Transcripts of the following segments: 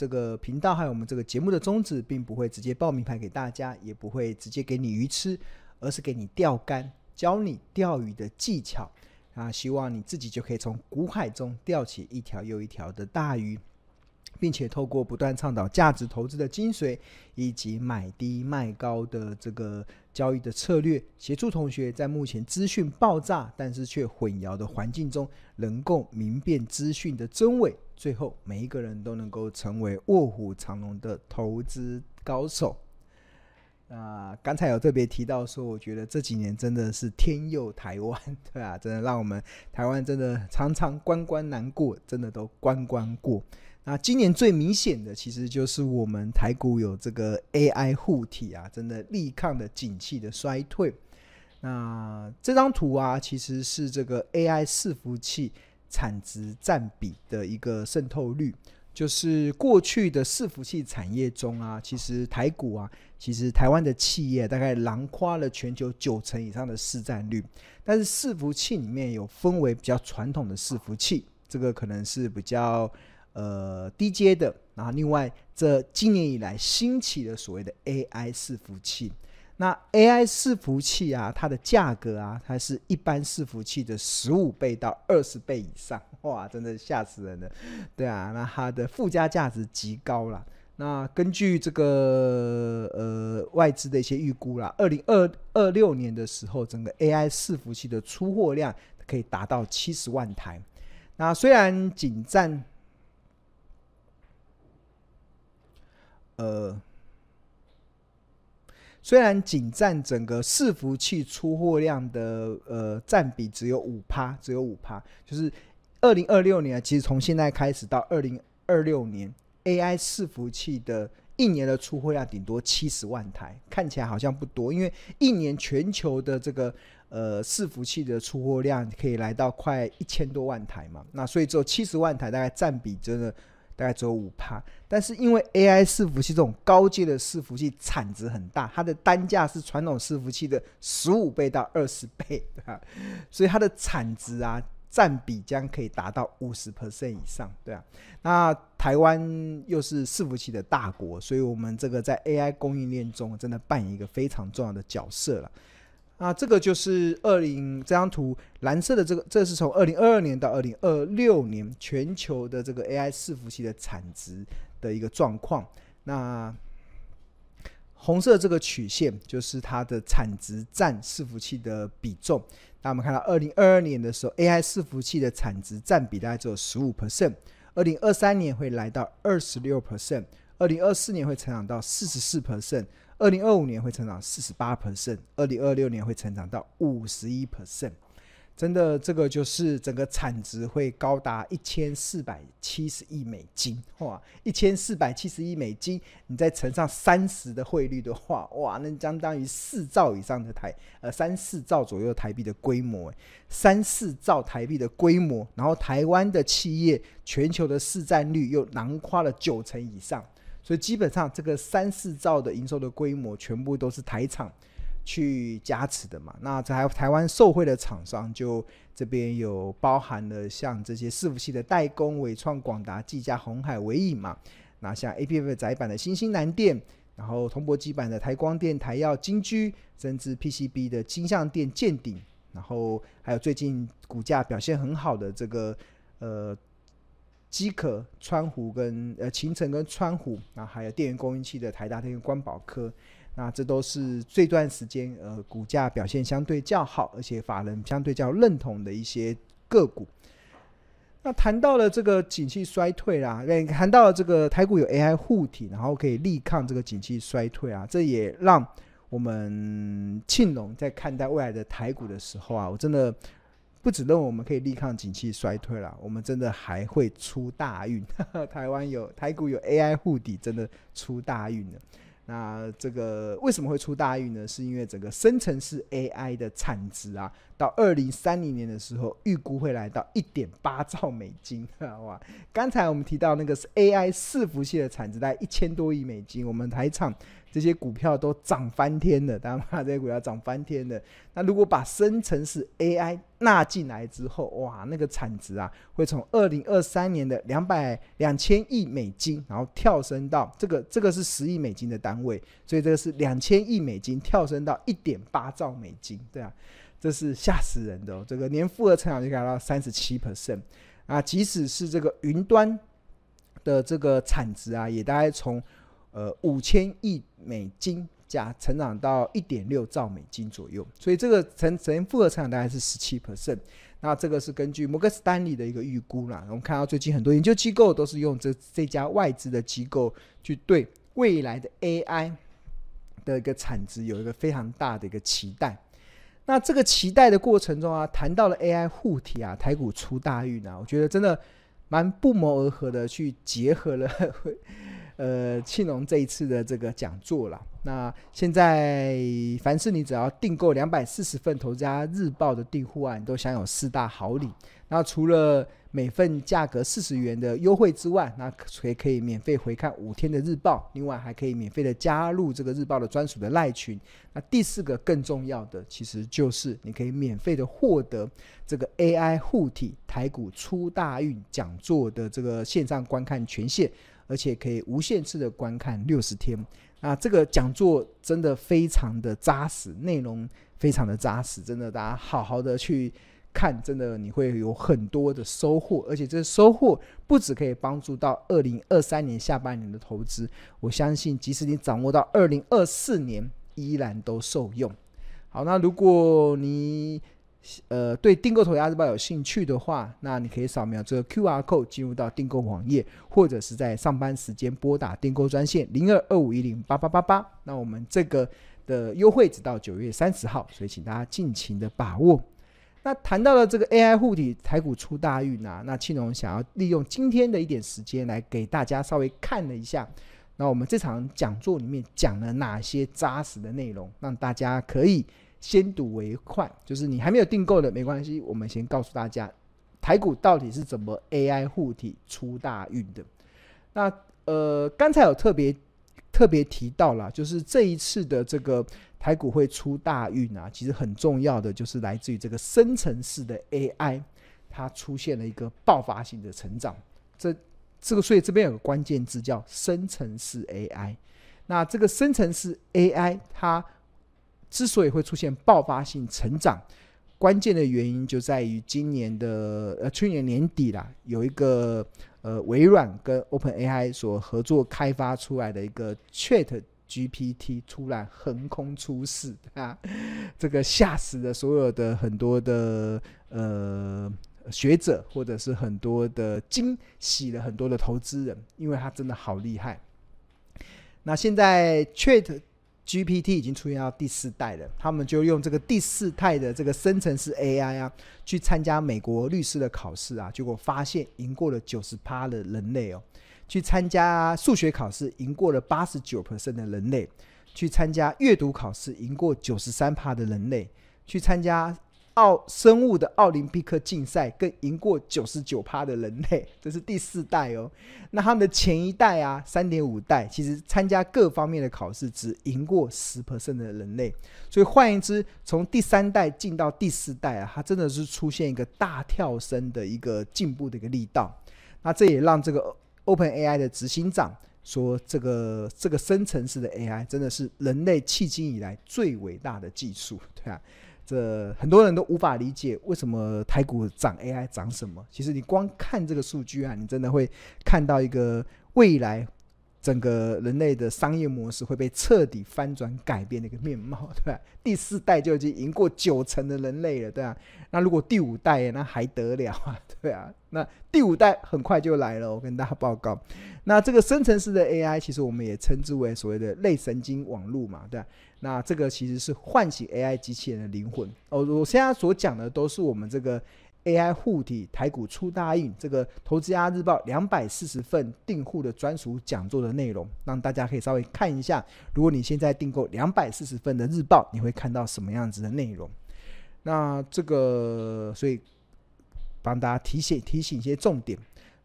这个频道还有我们这个节目的宗旨，并不会直接报名牌给大家，也不会直接给你鱼吃，而是给你钓竿，教你钓鱼的技巧啊，希望你自己就可以从股海中钓起一条又一条的大鱼。并且透过不断倡导价值投资的精髓，以及买低卖高的这个交易的策略，协助同学在目前资讯爆炸但是却混淆的环境中，能够明辨资讯的真伪，最后每一个人都能够成为卧虎藏龙的投资高手。啊，刚才有特别提到说，我觉得这几年真的是天佑台湾，对啊，真的让我们台湾真的常常关关难过，真的都关关过。那今年最明显的，其实就是我们台股有这个 AI 护体啊，真的力抗的景气的衰退。那这张图啊，其实是这个 AI 伺服器产值占比的一个渗透率，就是过去的伺服器产业中啊，其实台股啊，其实台湾的企业大概囊括了全球九成以上的市占率。但是伺服器里面有分为比较传统的伺服器，这个可能是比较。呃，低阶的，然后另外这今年以来兴起的所谓的 AI 伺服器，那 AI 伺服器啊，它的价格啊，它是一般伺服器的十五倍到二十倍以上，哇，真的吓死人了，对啊，那它的附加价值极高了。那根据这个呃外资的一些预估啦，二零二二六年的时候，整个 AI 伺服器的出货量可以达到七十万台。那虽然仅占呃，虽然仅占整个伺服器出货量的呃占比只有五趴，只有五趴，就是二零二六年，其实从现在开始到二零二六年，AI 伺服器的一年的出货量顶多七十万台，看起来好像不多，因为一年全球的这个呃伺服器的出货量可以来到快一千多万台嘛，那所以只有七十万台，大概占比真的。大概只有五趴，但是因为 AI 伺服器这种高阶的伺服器产值很大，它的单价是传统伺服器的十五倍到二十倍，对吧？所以它的产值啊占比将可以达到五十 percent 以上，对啊。那台湾又是伺服器的大国，所以我们这个在 AI 供应链中真的扮演一个非常重要的角色了。啊，这个就是二零这张图，蓝色的这个，这是从二零二二年到二零二六年全球的这个 AI 伺服器的产值的一个状况。那红色这个曲线就是它的产值占伺服器的比重。那我们看到二零二二年的时候，AI 伺服器的产值占比大概只有十五 percent，二零二三年会来到二十六 percent，二零二四年会成长到四十四 percent。二零二五年会成长四十八 percent，二零二六年会成长到五十一 percent，真的，这个就是整个产值会高达一千四百七十亿美金，哇，一千四百七十亿美金，你再乘上三十的汇率的话，哇，那相当于四兆以上的台，呃，三四兆左右台币的规模，三四兆台币的规模，然后台湾的企业全球的市占率又囊括了九成以上。所以基本上，这个三四兆的营收的规模，全部都是台厂去加持的嘛。那在台湾受惠的厂商，就这边有包含了像这些伺服器的代工，伟创、广达、技嘉、鸿海、纬影嘛。那像 ABF 载板的新兴、南电，然后铜箔基板的台光电、台耀、金居，甚至 PCB 的金像电、建鼎，然后还有最近股价表现很好的这个呃。机壳、川湖跟呃秦城跟川湖，那还有电源供应器的台达电、光宝科，那这都是这段时间呃股价表现相对较好，而且法人相对较认同的一些个股。那谈到了这个景气衰退啦，谈到了这个台股有 AI 护体，然后可以力抗这个景气衰退啊，这也让我们庆隆在看待未来的台股的时候啊，我真的。不只认为我们可以力抗景气衰退了，我们真的还会出大运。台湾有台股有 AI 护底，真的出大运了。那这个为什么会出大运呢？是因为整个生成式 AI 的产值啊，到二零三零年的时候，预估会来到一点八兆美金。哇！刚才我们提到那个是 AI 伺服器的产值在一千多亿美金，我们台厂这些股票都涨翻天了，当然嘛，这些股票涨翻天了。那如果把生成式 AI 纳进来之后，哇，那个产值啊，会从二零二三年的两百两千亿美金，然后跳升到这个这个是十亿美金的单位，所以这个是两千亿美金跳升到一点八兆美金，对啊，这是吓死人的哦。这个年复合成长就达到三十七 percent 啊，即使是这个云端的这个产值啊，也大概从呃，五千亿美金加成长到一点六兆美金左右，所以这个成成复合成长大概是十七 percent。那这个是根据摩根士丹利的一个预估啦。我们看到最近很多研究机构都是用这这家外资的机构去对未来的 AI 的一个产值有一个非常大的一个期待。那这个期待的过程中啊，谈到了 AI 护体啊，台股出大运啊，我觉得真的蛮不谋而合的，去结合了。呃，庆龙这一次的这个讲座了。那现在凡是你只要订购两百四十份《投资家日报》的订户啊，你都享有四大好礼。那除了每份价格四十元的优惠之外，那还可以免费回看五天的日报，另外还可以免费的加入这个日报的专属的赖群。那第四个更重要的，其实就是你可以免费的获得这个 AI 护体台股出大运讲座的这个线上观看权限。而且可以无限次的观看六十天，那这个讲座真的非常的扎实，内容非常的扎实，真的大家好好的去看，真的你会有很多的收获，而且这收获不止可以帮助到二零二三年下半年的投资，我相信即使你掌握到二零二四年，依然都受用。好，那如果你呃，对订购《投资家日报》有兴趣的话，那你可以扫描这个 QR code 进入到订购网页，或者是在上班时间拨打订购专线零二二五一零八八八八。那我们这个的优惠直到九月三十号，所以请大家尽情的把握。那谈到了这个 AI 护体台股出大运啊，那庆龙想要利用今天的一点时间来给大家稍微看了一下，那我们这场讲座里面讲了哪些扎实的内容，让大家可以。先睹为快，就是你还没有订购的没关系，我们先告诉大家，台股到底是怎么 AI 护体出大运的。那呃，刚才有特别特别提到了，就是这一次的这个台股会出大运啊，其实很重要的就是来自于这个生成式的 AI，它出现了一个爆发性的成长。这这个所以这边有个关键字叫生成式 AI。那这个生成式 AI 它。之所以会出现爆发性成长，关键的原因就在于今年的呃去年年底啦，有一个呃微软跟 OpenAI 所合作开发出来的一个 Chat GPT 突然横空出世啊，这个吓死了所有的很多的呃学者或者是很多的惊喜了很多的投资人，因为它真的好厉害。那现在 Chat GPT 已经出现到第四代了，他们就用这个第四代的这个生成式 AI 啊，去参加美国律师的考试啊，结果发现赢过了九十趴的人类哦，去参加数学考试赢过了八十九%的人类，去参加阅读考试赢过九十三趴的人类，去参加。奥生物的奥林匹克竞赛更赢过九十九趴的人类，这是第四代哦。那他们的前一代啊，三点五代，其实参加各方面的考试只赢过十 percent 的人类。所以换言之，从第三代进到第四代啊，它真的是出现一个大跳升的一个进步的一个力道。那这也让这个 OpenAI 的执行长说，这个这个深层次的 AI 真的是人类迄今以来最伟大的技术，对啊。这很多人都无法理解为什么台股涨 AI 涨什么？其实你光看这个数据啊，你真的会看到一个未来整个人类的商业模式会被彻底翻转改变的一个面貌，对吧？第四代就已经赢过九成的人类了，对吧？那如果第五代那还得了啊，对啊？那第五代很快就来了，我跟大家报告。那这个生成式的 AI，其实我们也称之为所谓的类神经网络嘛，对吧？那这个其实是唤醒 AI 机器人的灵魂哦。我现在所讲的都是我们这个 AI 护体台股出大运这个投资家日报两百四十份订户的专属讲座的内容，让大家可以稍微看一下。如果你现在订购两百四十份的日报，你会看到什么样子的内容？那这个所以帮大家提醒提醒一些重点。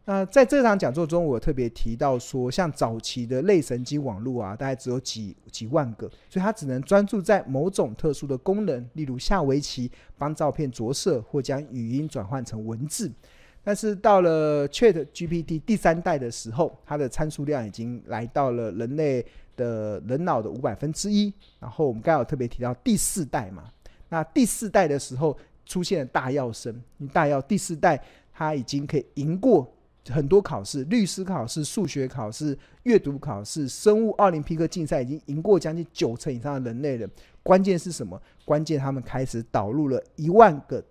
那在这场讲座中，我特别提到说，像早期的类神经网络啊，大概只有几几万个，所以它只能专注在某种特殊的功能，例如下围棋、帮照片着色或将语音转换成文字。但是到了 Chat GPT 第三代的时候，它的参数量已经来到了人类的人脑的五百分之一。然后我们刚刚有特别提到第四代嘛，那第四代的时候出现了大药生，大药第四代它已经可以赢过很多考试，律师考试、数学考试、阅读考试、生物奥林匹克竞赛，已经赢过将近九成以上的人类了。关键是什么？关键他们开始导入了一万个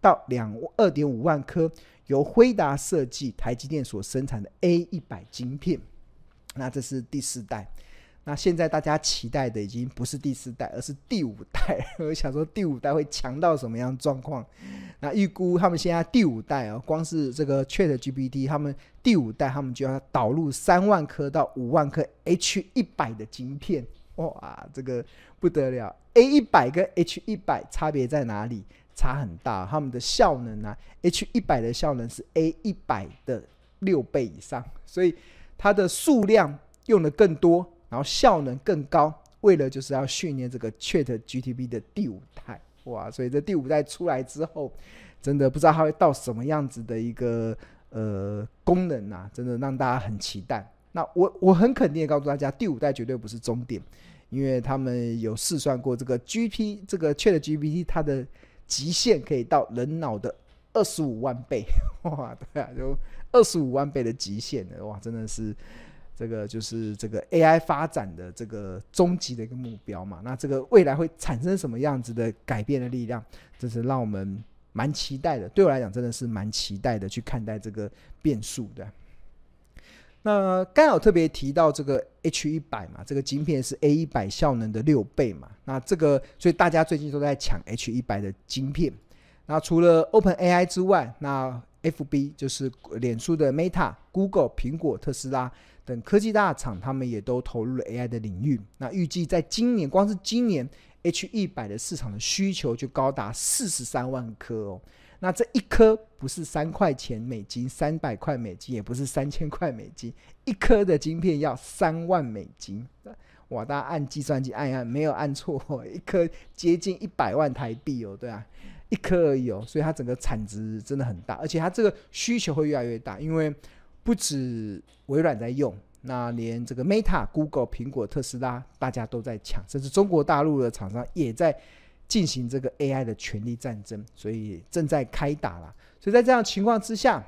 到两二点五万颗。由辉达设计、台积电所生产的 A 一百晶片，那这是第四代。那现在大家期待的已经不是第四代，而是第五代。我想说第五代会强到什么样状况？那预估他们现在第五代啊，光是这个 Chat GPT，他们第五代他们就要导入三万颗到五万颗 H 一百的晶片。哇，这个不得了！A 一百跟 H 一百差别在哪里？差很大，他们的效能啊，H 一百的效能是 A 一百的六倍以上，所以它的数量用的更多，然后效能更高，为了就是要训练这个 Chat GPT 的第五代，哇！所以这第五代出来之后，真的不知道它会到什么样子的一个呃功能啊，真的让大家很期待。那我我很肯定的告诉大家，第五代绝对不是终点，因为他们有试算过这个 GP 这个 Chat GPT 它的。极限可以到人脑的二十五万倍，哇，对啊，就二十五万倍的极限的，哇，真的是这个就是这个 AI 发展的这个终极的一个目标嘛。那这个未来会产生什么样子的改变的力量，这是让我们蛮期待的。对我来讲，真的是蛮期待的去看待这个变数的。那刚好特别提到这个 H 一百嘛，这个晶片是 A 一百效能的六倍嘛。那这个，所以大家最近都在抢 H 一百的晶片。那除了 Open AI 之外，那 FB 就是脸书的 Meta、Google、苹果、特斯拉等科技大厂，他们也都投入了 AI 的领域。那预计在今年，光是今年 H 一百的市场的需求就高达四十三万颗哦。那这一颗不是三块钱美金，三百块美金，也不是三千块美金，一颗的晶片要三万美金，哇！大家按计算机按一按，没有按错，一颗接近一百万台币哦，对啊，一颗而已哦，所以它整个产值真的很大，而且它这个需求会越来越大，因为不止微软在用，那连这个 Meta、Google、苹果、特斯拉大家都在抢，甚至中国大陆的厂商也在。进行这个 AI 的权力战争，所以正在开打了。所以在这样情况之下，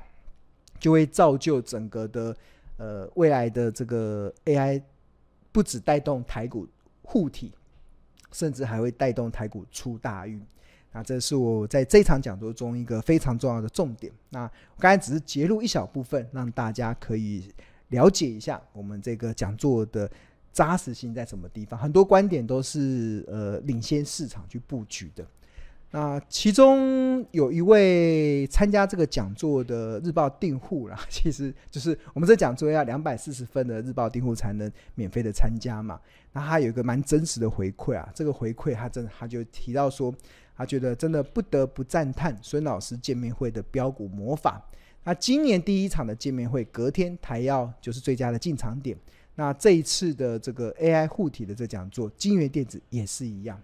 就会造就整个的呃未来的这个 AI，不止带动台股护体，甚至还会带动台股出大运。那这是我在这场讲座中一个非常重要的重点。那我刚才只是截录一小部分，让大家可以了解一下我们这个讲座的。扎实性在什么地方？很多观点都是呃领先市场去布局的。那其中有一位参加这个讲座的日报订户啦，其实就是我们这讲座要两百四十分的日报订户才能免费的参加嘛。那他有一个蛮真实的回馈啊，这个回馈他真他就提到说，他觉得真的不得不赞叹孙老师见面会的标股魔法。那今年第一场的见面会，隔天台要就是最佳的进场点。那这一次的这个 AI 护体的这讲座，金源电子也是一样。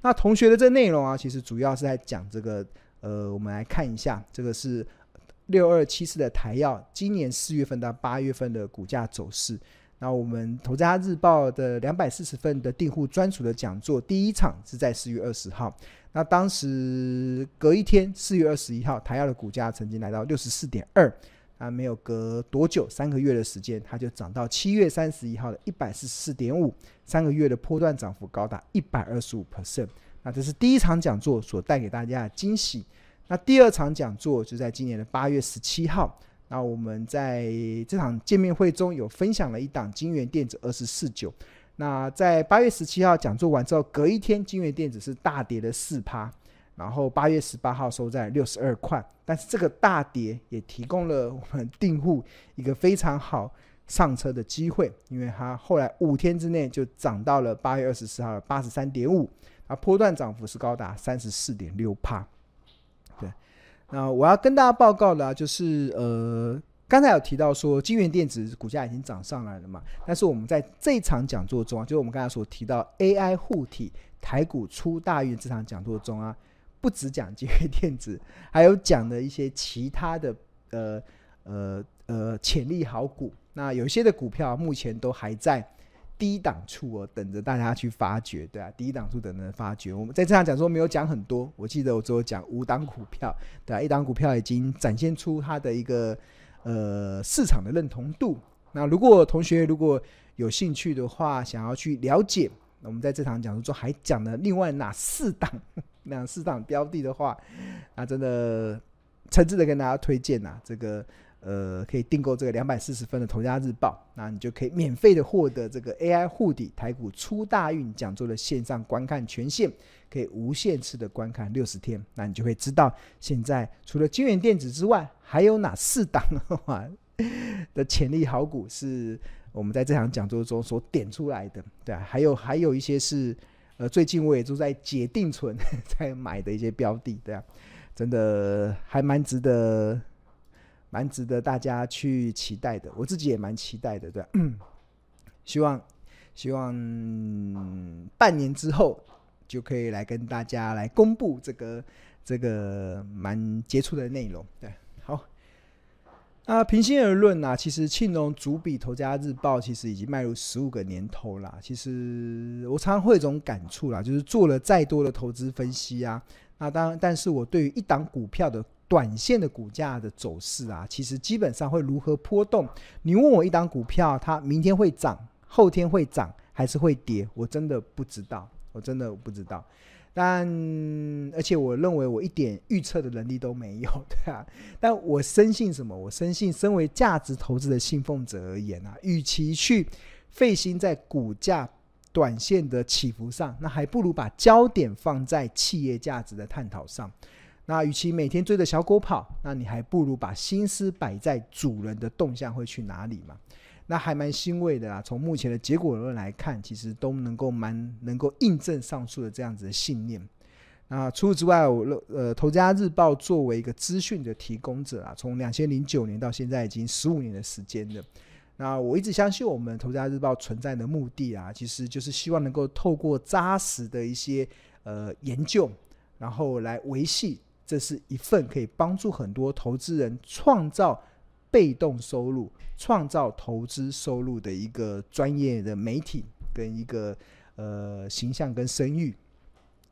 那同学的这内容啊，其实主要是在讲这个，呃，我们来看一下，这个是六二七四的台要，今年四月份到八月份的股价走势。那我们投资家日报的两百四十份的订户专属的讲座，第一场是在四月二十号。那当时隔一天，四月二十一号，台药的股价曾经来到六十四点二。啊，没有隔多久，三个月的时间，它就涨到七月三十一号的一百四十四点五，三个月的波段涨幅高达一百二十五 percent。那这是第一场讲座所带给大家的惊喜。那第二场讲座就在今年的八月十七号。那我们在这场见面会中有分享了一档京元电子二四四九。那在八月十七号讲座完之后，隔一天金元电子是大跌了四趴。然后八月十八号收在六十二块，但是这个大跌也提供了我们订户一个非常好上车的机会，因为它后来五天之内就涨到了八月二十四号的八十三点五，啊，波段涨幅是高达三十四点六帕。那我要跟大家报告的啊，就是呃，刚才有提到说，金源电子股价已经涨上来了嘛？但是我们在这一场讲座中啊，就是我们刚才所提到 AI 护体台股出大运这场讲座中啊，不只讲京元电子，还有讲的一些其他的呃呃呃潜力好股。那有一些的股票目前都还在低档处哦，等着大家去发掘，对啊，低档处等着发掘。我们在这场讲座没有讲很多，我记得我只有讲五档股票，对啊，一档股票已经展现出它的一个。呃，市场的认同度。那如果同学如果有兴趣的话，想要去了解，那我们在这场讲座中还讲了另外哪四档、哪四档标的的话，那真的诚挚的跟大家推荐呐，这个呃可以订购这个两百四十分的《同家日报》，那你就可以免费的获得这个 AI 护底台股出大运讲座的线上观看权限。可以无限次的观看六十天，那你就会知道现在除了金元电子之外，还有哪四档的潜力好股是我们在这场讲座中所点出来的，对啊，还有还有一些是呃最近我也都在解定存 在买的一些标的，对啊，真的还蛮值得，蛮值得大家去期待的，我自己也蛮期待的，对啊，希望希望半年之后。就可以来跟大家来公布这个这个蛮杰出的内容。对，好。那平心而论啊，其实庆隆主笔《投家日报》其实已经迈入十五个年头啦。其实我常常会有一种感触啦，就是做了再多的投资分析啊，那当然，但是我对于一档股票的短线的股价的走势啊，其实基本上会如何波动。你问我一档股票，它明天会涨，后天会涨，还是会跌？我真的不知道。我真的不知道，但而且我认为我一点预测的能力都没有，对啊。但我深信什么？我深信，身为价值投资的信奉者而言啊，与其去费心在股价短线的起伏上，那还不如把焦点放在企业价值的探讨上。那与其每天追着小狗跑，那你还不如把心思摆在主人的动向会去哪里嘛。那还蛮欣慰的啦。从目前的结果论来看，其实都能够蛮能够印证上述的这样子的信念。那除此之外，我呃，头家日报作为一个资讯的提供者啊，从两千零九年到现在已经十五年的时间了。那我一直相信我们头家日报存在的目的啊，其实就是希望能够透过扎实的一些呃研究，然后来维系，这是一份可以帮助很多投资人创造被动收入。创造投资收入的一个专业的媒体跟一个呃形象跟声誉，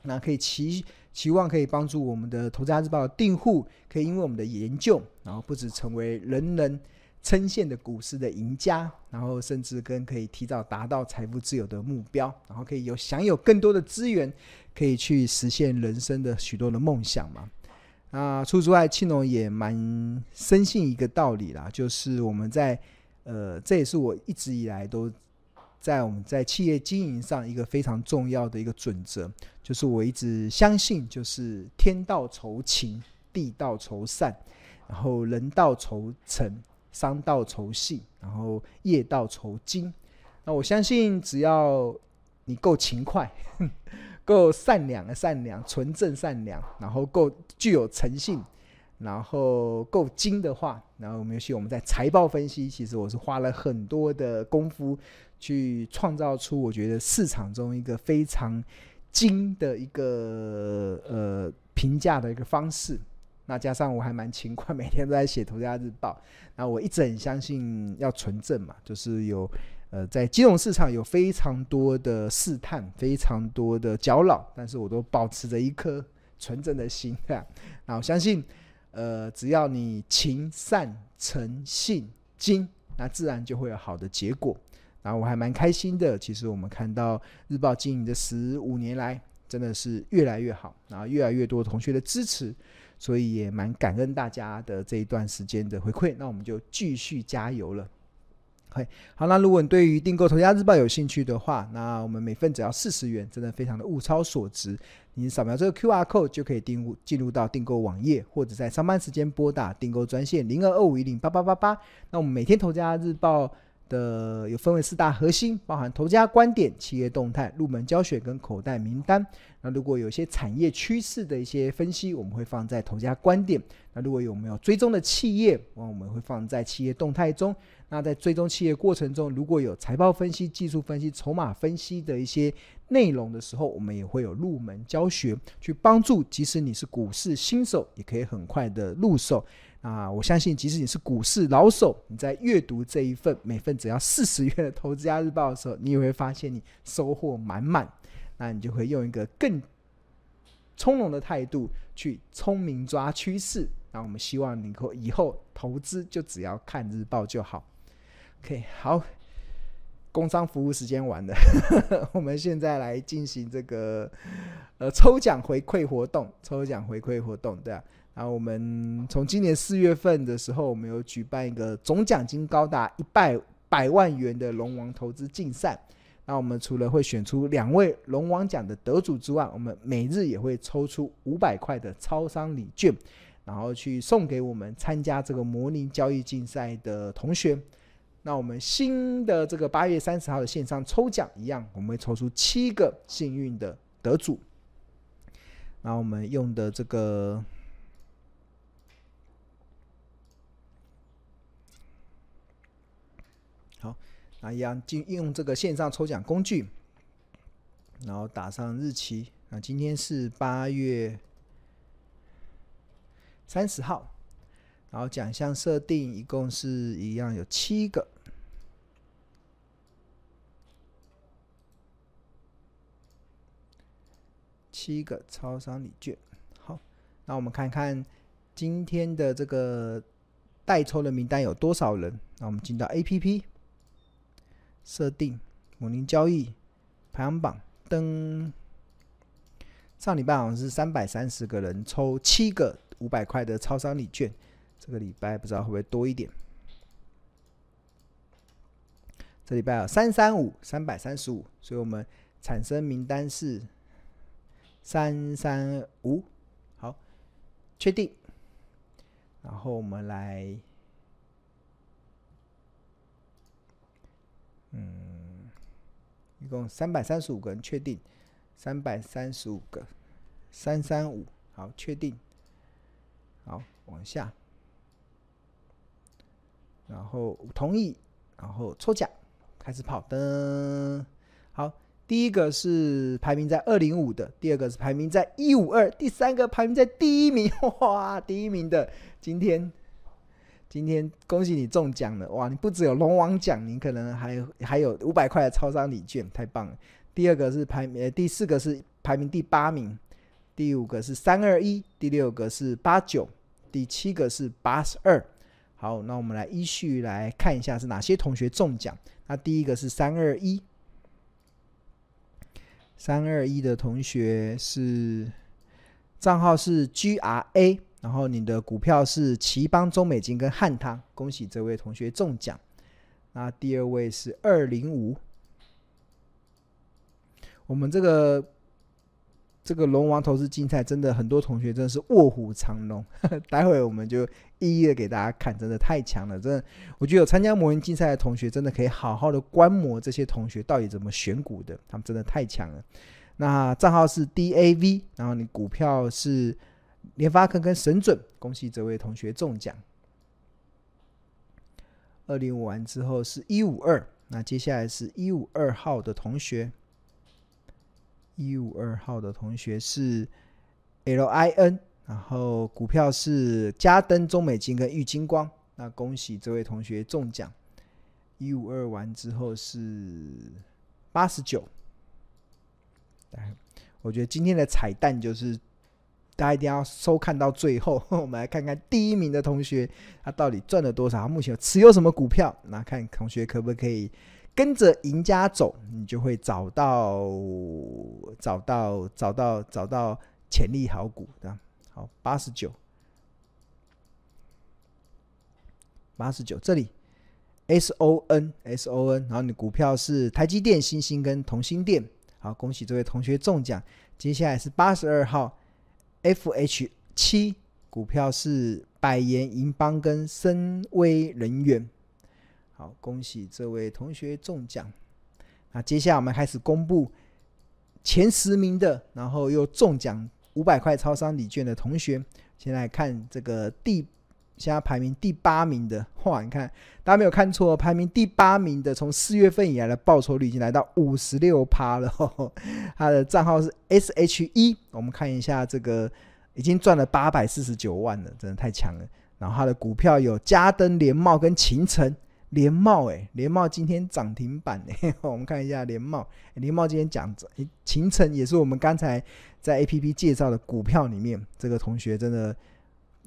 那可以期期望可以帮助我们的《投资家日报》的订户，可以因为我们的研究，然后不止成为人人称羡的股市的赢家，然后甚至跟可以提早达到财富自由的目标，然后可以有享有更多的资源，可以去实现人生的许多的梦想嘛。那，除此之外，庆农也蛮深信一个道理啦，就是我们在呃，这也是我一直以来都在我们在企业经营上一个非常重要的一个准则，就是我一直相信，就是天道酬勤，地道酬善，然后人道酬诚，商道酬信，然后业道酬精。那我相信，只要你够勤快。够善良的善良，纯正善良，然后够具有诚信，然后够精的话，然后我们尤其我们在财报分析，其实我是花了很多的功夫去创造出我觉得市场中一个非常精的一个呃评价的一个方式。那加上我还蛮勤快，每天都在写《头家日报》，那我一直很相信要纯正嘛，就是有。呃，在金融市场有非常多的试探，非常多的搅扰，但是我都保持着一颗纯正的心啊。那我相信，呃，只要你勤善诚信精，那自然就会有好的结果。然后我还蛮开心的，其实我们看到日报经营的十五年来，真的是越来越好，然后越来越多同学的支持，所以也蛮感恩大家的这一段时间的回馈。那我们就继续加油了。好，那如果你对于订购《投家日报》有兴趣的话，那我们每份只要四十元，真的非常的物超所值。你扫描这个 QR code 就可以订入进入到订购网页，或者在上班时间拨打订购专线零二二五一零八八八八。那我们每天《投家日报》的有分为四大核心，包含头家观点、企业动态、入门教学跟口袋名单。那如果有些产业趋势的一些分析，我们会放在头家观点。那如果有没有追踪的企业，我们会放在企业动态中。那在追踪企业过程中，如果有财报分析、技术分析、筹码分析的一些内容的时候，我们也会有入门教学，去帮助即使你是股市新手，也可以很快的入手。啊，我相信即使你是股市老手，你在阅读这一份每份只要四十元的《投资家日报》的时候，你也会发现你收获满满。那你就会用一个更从容的态度去聪明抓趋势。那我们希望你以后投资就只要看日报就好。OK，好，工商服务时间完了，我们现在来进行这个呃抽奖回馈活动。抽奖回馈活动，对啊。然后我们从今年四月份的时候，我们有举办一个总奖金高达一百百万元的龙王投资竞赛。那我们除了会选出两位龙王奖的得主之外，我们每日也会抽出五百块的超商礼券，然后去送给我们参加这个模拟交易竞赛的同学。那我们新的这个八月三十号的线上抽奖一样，我们会抽出七个幸运的得主。那我们用的这个。啊，一样，进用这个线上抽奖工具，然后打上日期。那今天是八月三十号，然后奖项设定一共是一样有七个，七个超商礼券。好，那我们看看今天的这个待抽的名单有多少人。那我们进到 APP。设定模拟交易排行榜登，上礼拜好像是三百三十个人抽七个五百块的超商礼券，这个礼拜不知道会不会多一点。这礼拜有三三五三百三十五，所以我们产生名单是三三五，好，确定，然后我们来。一共三百三十五个人确定，三百三十五个，三三五，好，确定，好，往下，然后同意，然后抽奖，开始跑灯，好，第一个是排名在二零五的，第二个是排名在一五二，第三个排名在第一名，哇，第一名的今天。今天恭喜你中奖了哇！你不只有龙王奖，你可能还还有五百块的超商礼券，太棒了。第二个是排名，第四个是排名第八名，第五个是三二一，第六个是八九，第七个是八十二。好，那我们来依序来看一下是哪些同学中奖。那第一个是三二一，三二一的同学是账号是 GRA。然后你的股票是奇邦、中美金跟汉汤，恭喜这位同学中奖。那第二位是二零五，我们这个这个龙王投资竞赛真的很多同学真的是卧虎藏龙，待会我们就一一的给大家看，真的太强了，真的，我觉得有参加模拟竞赛的同学真的可以好好的观摩这些同学到底怎么选股的，他们真的太强了。那账号是 DAV，然后你股票是。联发科跟神准，恭喜这位同学中奖。二零五完之后是一五二，那接下来是一五二号的同学。一五二号的同学是 LIN，然后股票是嘉登、中美金跟玉金光，那恭喜这位同学中奖。一五二完之后是八十九。我觉得今天的彩蛋就是。大家一定要收看到最后，我们来看看第一名的同学他到底赚了多少，他目前持有什么股票？那看同学可不可以跟着赢家走，你就会找到找到找到找到潜力好股的。好，八十九，八十九，这里 S O N S O N，然后你股票是台积电、星星跟同心电。好，恭喜这位同学中奖。接下来是八十二号。F H 七股票是百元、银邦跟深威能源。好，恭喜这位同学中奖。那接下来我们开始公布前十名的，然后又中奖五百块超商礼券的同学。先来看这个第。现在排名第八名的，哇！你看，大家没有看错，排名第八名的，从四月份以来的报酬率已经来到五十六趴了。呵呵，他的账号是 SHE，我们看一下这个，已经赚了八百四十九万了，真的太强了。然后他的股票有嘉登、联茂跟秦城。联茂，哎，联茂今天涨停板，哎，我们看一下联茂，联茂今天讲涨，勤诚也是我们刚才在 APP 介绍的股票里面，这个同学真的。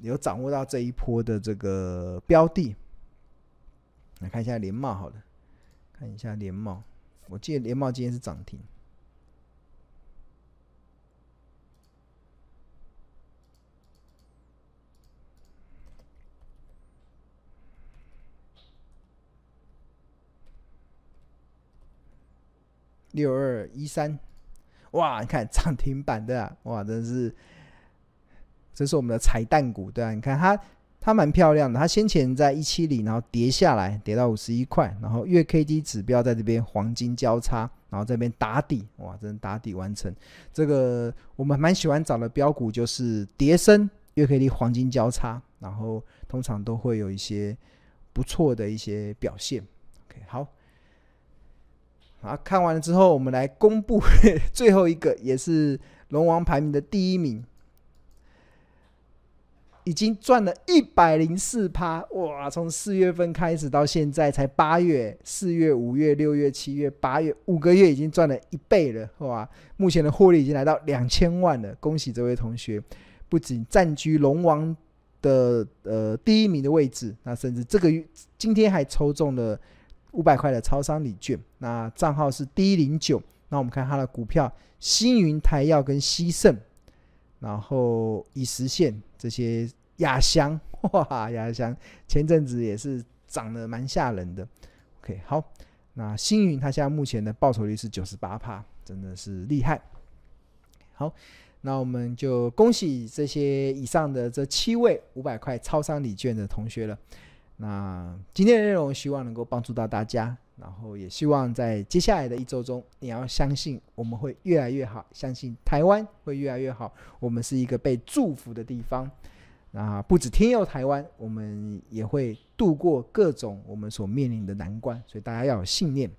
有掌握到这一波的这个标的，来看一下联茂，好了，看一下联茂，我记得联茂今天是涨停，六二一三，哇，你看涨停板的啊，哇，真是。这是我们的彩蛋股，对啊，你看它，它蛮漂亮的。它先前在一七零，然后跌下来，跌到五十一块，然后月 K D 指标在这边黄金交叉，然后这边打底，哇，真的打底完成。这个我们蛮喜欢找的标股，就是叠升月 K D 黄金交叉，然后通常都会有一些不错的一些表现。OK，好，啊，看完了之后，我们来公布 最后一个，也是龙王排名的第一名。已经赚了一百零四趴哇！从四月份开始到现在才八月，四月、五月、六月、七月、八月五个月已经赚了一倍了哇！目前的获利已经来到两千万了，恭喜这位同学，不仅占据龙王的呃第一名的位置，那甚至这个月今天还抽中了五百块的超商礼券，那账号是 D 零九，那我们看他的股票：星云、台药跟西盛。然后以实现这些压箱，哇，压箱前阵子也是涨得蛮吓人的。OK，好，那星云它现在目前的报酬率是九十八趴，真的是厉害。好，那我们就恭喜这些以上的这七位五百块超商礼券的同学了。那今天的内容希望能够帮助到大家。然后也希望在接下来的一周中，你要相信我们会越来越好，相信台湾会越来越好。我们是一个被祝福的地方。那不止天佑台湾，我们也会度过各种我们所面临的难关。所以大家要有信念。